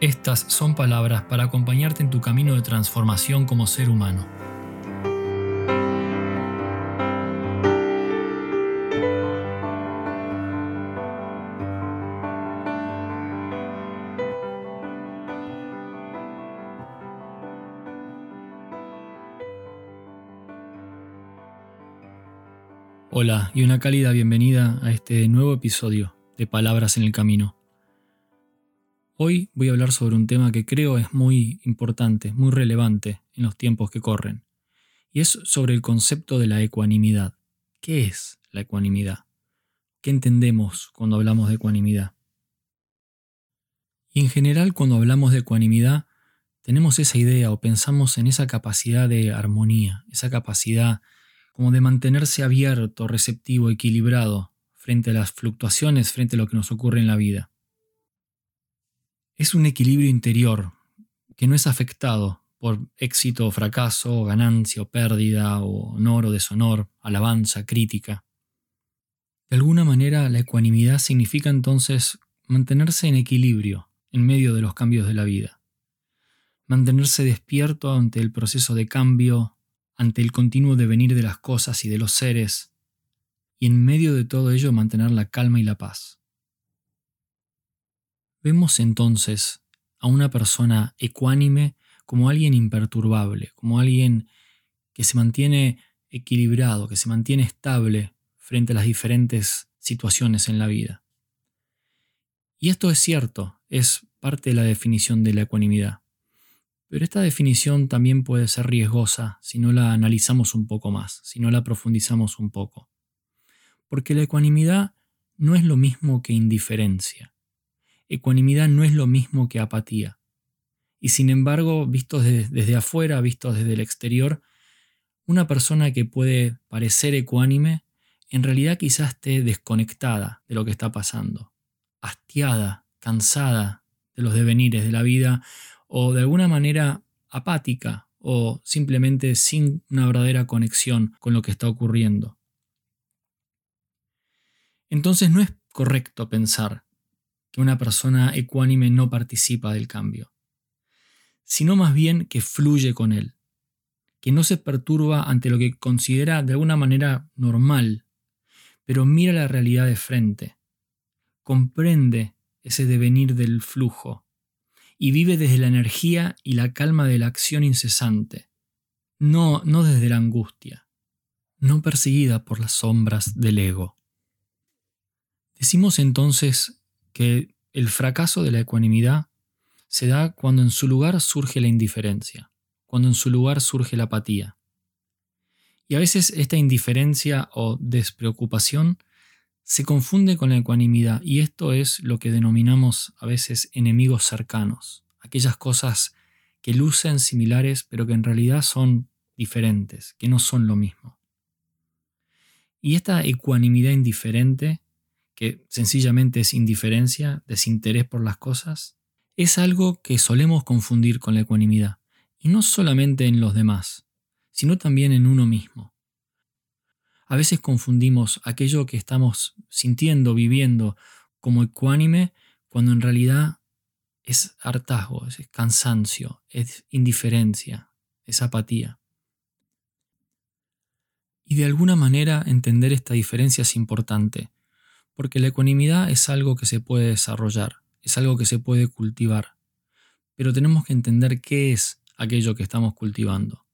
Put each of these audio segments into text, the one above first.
estas son palabras para acompañarte en tu camino de transformación como ser humano. Hola y una cálida bienvenida a este nuevo episodio de Palabras en el Camino. Hoy voy a hablar sobre un tema que creo es muy importante, muy relevante en los tiempos que corren, y es sobre el concepto de la ecuanimidad. ¿Qué es la ecuanimidad? ¿Qué entendemos cuando hablamos de ecuanimidad? Y en general cuando hablamos de ecuanimidad, tenemos esa idea o pensamos en esa capacidad de armonía, esa capacidad como de mantenerse abierto, receptivo, equilibrado frente a las fluctuaciones, frente a lo que nos ocurre en la vida es un equilibrio interior que no es afectado por éxito o fracaso, ganancia o pérdida, o honor o deshonor, alabanza, crítica. De alguna manera, la ecuanimidad significa entonces mantenerse en equilibrio en medio de los cambios de la vida, mantenerse despierto ante el proceso de cambio, ante el continuo devenir de las cosas y de los seres, y en medio de todo ello mantener la calma y la paz. Vemos entonces a una persona ecuánime como alguien imperturbable, como alguien que se mantiene equilibrado, que se mantiene estable frente a las diferentes situaciones en la vida. Y esto es cierto, es parte de la definición de la ecuanimidad. Pero esta definición también puede ser riesgosa si no la analizamos un poco más, si no la profundizamos un poco. Porque la ecuanimidad no es lo mismo que indiferencia ecuanimidad no es lo mismo que apatía. Y sin embargo, visto desde, afuera, visto desde el exterior, una persona que puede parecer ecuánime, en realidad quizás esté desconectada de lo que está pasando, hastiada, cansada de los devenires de la vida o de alguna manera apática o simplemente sin una verdadera conexión con lo que está ocurriendo. Entonces no es correcto pensar que una persona ecuánime no participa del cambio, sino más bien que fluye con él, que no se perturba ante lo que considera de alguna manera normal, pero mira la realidad de frente, comprende ese devenir del flujo y vive desde la energía y la calma de la acción incesante, no, no desde la angustia, no perseguida por las sombras del ego. Decimos entonces que el fracaso de la ecuanimidad se da cuando en su lugar surge la indiferencia, cuando en su lugar surge la apatía. Y a veces esta indiferencia o despreocupación se confunde con la ecuanimidad y esto es lo que denominamos a veces enemigos cercanos, aquellas cosas que lucen similares pero que en realidad son diferentes, que no son lo mismo. Y esta ecuanimidad indiferente que sencillamente es indiferencia, desinterés por las cosas, es algo que solemos confundir con la ecuanimidad, y no solamente en los demás, sino también en uno mismo. A veces confundimos aquello que estamos sintiendo, viviendo como ecuánime, cuando en realidad es hartazgo, es cansancio, es indiferencia, es apatía. Y de alguna manera entender esta diferencia es importante, porque la ecuanimidad es algo que se puede desarrollar, es algo que se puede cultivar, pero tenemos que entender qué es aquello que estamos cultivando.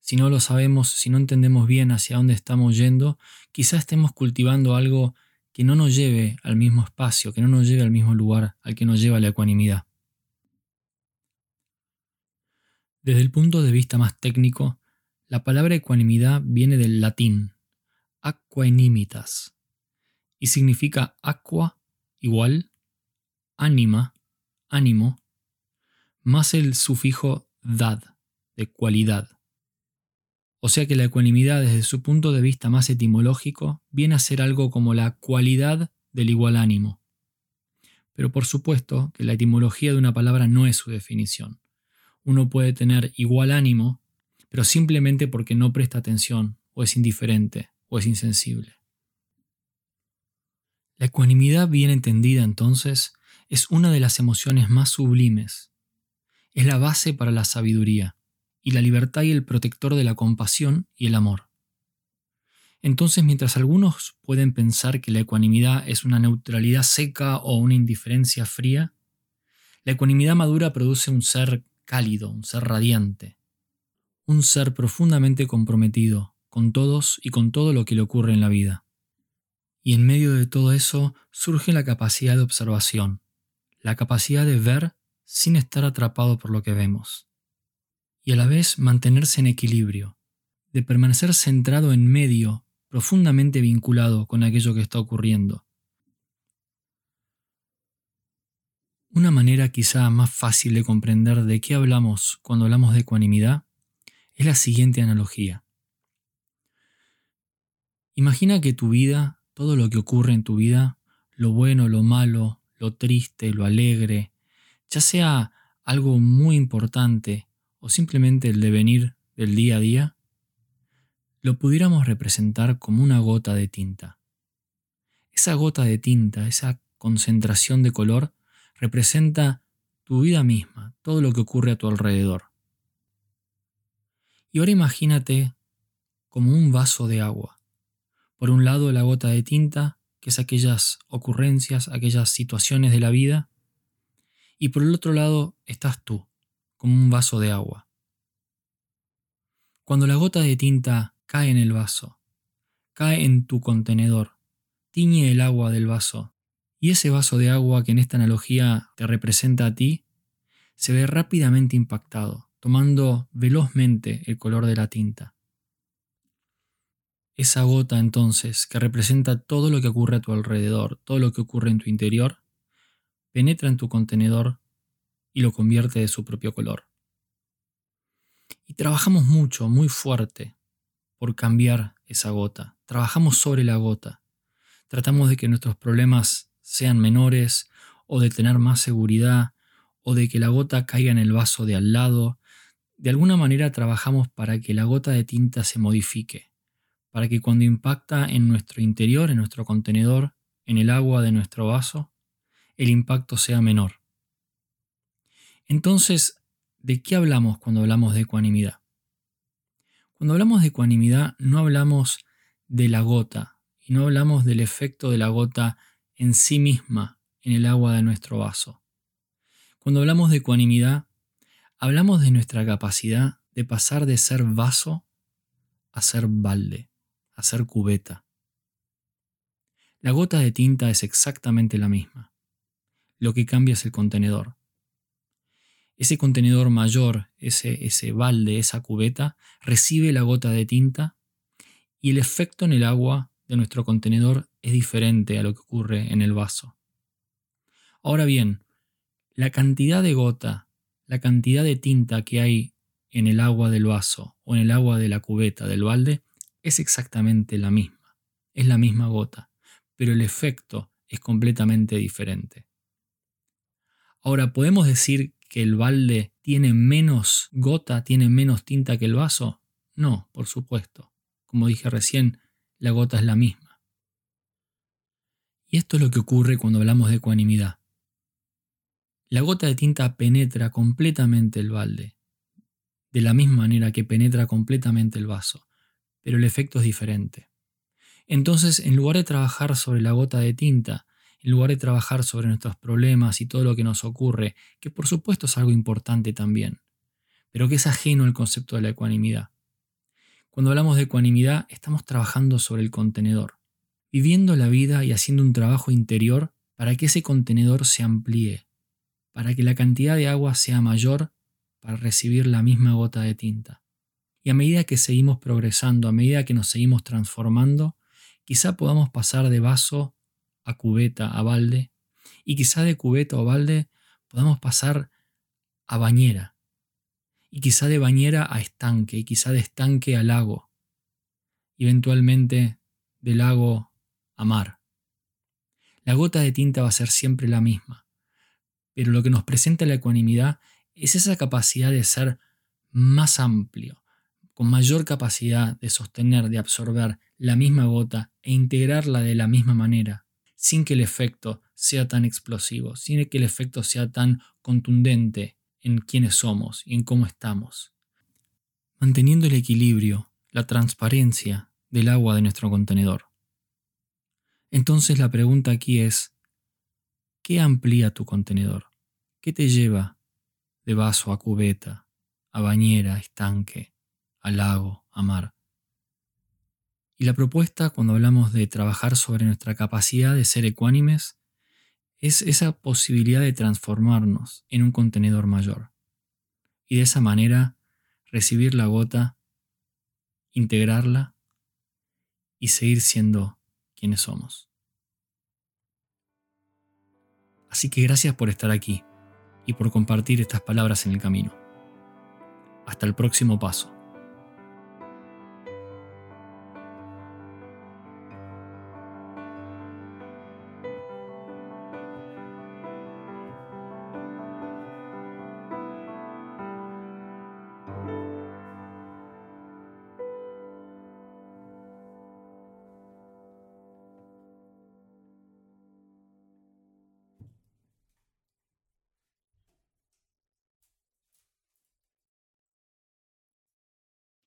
Si no lo sabemos, si no entendemos bien hacia dónde estamos yendo, quizás estemos cultivando algo que no nos lleve al mismo espacio, que no nos lleve al mismo lugar al que nos lleva la ecuanimidad. Desde el punto de vista más técnico, la palabra ecuanimidad viene del latín aquainimitas, y significa aqua igual, ánima, ánimo, más el sufijo dad, de cualidad, O sea que la ecuanimidad desde su punto de vista más etimológico viene a ser algo como la cualidad del igual ánimo. Pero por supuesto que la etimología de una palabra no es su definición. Uno puede tener igual ánimo, pero simplemente porque no presta atención, o es indiferente, o es insensible. La ecuanimidad bien entendida entonces es una de las emociones más sublimes. Es la base para la sabiduría y la libertad y el protector de la compasión y el amor. Entonces, mientras algunos pueden pensar que la ecuanimidad es una neutralidad seca o una indiferencia fría, la ecuanimidad madura produce un ser cálido, un ser radiante, un ser profundamente comprometido con todos y con todo lo que le ocurre en la vida. Y en medio de todo eso surge la capacidad de observación, la capacidad de ver sin estar atrapado por lo que vemos y a la vez mantenerse en equilibrio, de permanecer centrado en medio, profundamente vinculado con aquello que está ocurriendo. Una manera quizá más fácil de comprender de qué hablamos cuando hablamos de ecuanimidad es la siguiente analogía. Imagina que tu vida, todo lo que ocurre en tu vida, lo bueno, lo malo, lo triste, lo alegre, ya sea algo muy importante o simplemente el devenir del día a día, lo pudiéramos representar como una gota de tinta. Esa gota de tinta, esa concentración de color, representa tu vida misma, todo lo que ocurre a tu alrededor. Y ahora imagínate como un vaso de agua. Por un lado la gota de tinta, que es aquellas ocurrencias, aquellas situaciones de la vida, y por el otro lado estás tú, como un vaso de agua. Cuando la gota de tinta cae en el vaso, cae en tu contenedor, tiñe el agua del vaso, y ese vaso de agua que en esta analogía te representa a ti, se ve rápidamente impactado, tomando velozmente el color de la tinta. Esa gota entonces, que representa todo lo que ocurre a tu alrededor, todo lo que ocurre en tu interior, penetra en tu contenedor y lo convierte de su propio color. Y trabajamos mucho, muy fuerte, por cambiar esa gota. Trabajamos sobre la gota. Tratamos de que nuestros problemas sean menores o de tener más seguridad o de que la gota caiga en el vaso de al lado. De alguna manera trabajamos para que la gota de tinta se modifique, para que cuando impacta en nuestro interior, en nuestro contenedor, en el agua de nuestro vaso, el impacto sea menor. Entonces, ¿de qué hablamos cuando hablamos de ecuanimidad? Cuando hablamos de ecuanimidad no hablamos de la gota y no hablamos del efecto de la gota en sí misma en el agua de nuestro vaso. Cuando hablamos de ecuanimidad, hablamos de nuestra capacidad de pasar de ser vaso a ser balde, a ser cubeta. La gota de tinta es exactamente la misma. Lo que cambia es el contenedor ese contenedor mayor, ese, ese balde, esa cubeta, recibe la gota de tinta y el efecto en el agua de nuestro contenedor es diferente a lo que ocurre en el vaso. Ahora bien, la cantidad de gota, la cantidad de tinta que hay en el agua del vaso o en el agua de la cubeta del balde es exactamente la misma, es la misma gota, pero el efecto es completamente diferente. Ahora, ¿podemos decir que el balde tiene menos gota, tiene menos tinta que el vaso? No, por supuesto. Como dije recién, la gota es la misma. Y esto es lo que ocurre cuando hablamos de ecuanimidad. La gota de tinta penetra completamente el balde, de la misma manera que penetra completamente el vaso, pero el efecto es diferente. Entonces, en lugar de trabajar sobre la gota de tinta, en lugar de trabajar sobre nuestros problemas y todo lo que nos ocurre, que por supuesto es algo importante también, pero que es ajeno al concepto de la ecuanimidad. Cuando hablamos de ecuanimidad, estamos trabajando sobre el contenedor, viviendo la vida y haciendo un trabajo interior para que ese contenedor se amplíe, para que la cantidad de agua sea mayor para recibir la misma gota de tinta. Y a medida que seguimos progresando, a medida que nos seguimos transformando, quizá podamos pasar de vaso a cubeta, a balde, y quizá de cubeta o balde podamos pasar a bañera. y quizá de bañera a estanque, y quizá de estanque a lago, eventualmente de lago a mar. La gota de tinta va a ser siempre la misma, pero lo que nos presenta la ecuanimidad es esa capacidad de ser más amplio, con mayor capacidad de sostener, de absorber la misma gota e integrarla de la misma manera, sin que el efecto sea tan explosivo, sin que el efecto sea tan contundente en quiénes somos y en cómo estamos. Manteniendo el equilibrio, la transparencia del agua de nuestro contenedor. Entonces la pregunta aquí es, ¿qué amplía tu contenedor? ¿Qué te lleva de vaso a cubeta, a bañera, a estanque, a lago, a mar? Y la propuesta cuando hablamos de trabajar sobre nuestra capacidad de ser ecuánimes es esa posibilidad de transformarnos en un contenedor mayor. Y de esa manera recibir la gota, integrarla y seguir siendo quienes somos. Así que gracias por estar aquí y por compartir estas palabras en el camino. Hasta el próximo paso.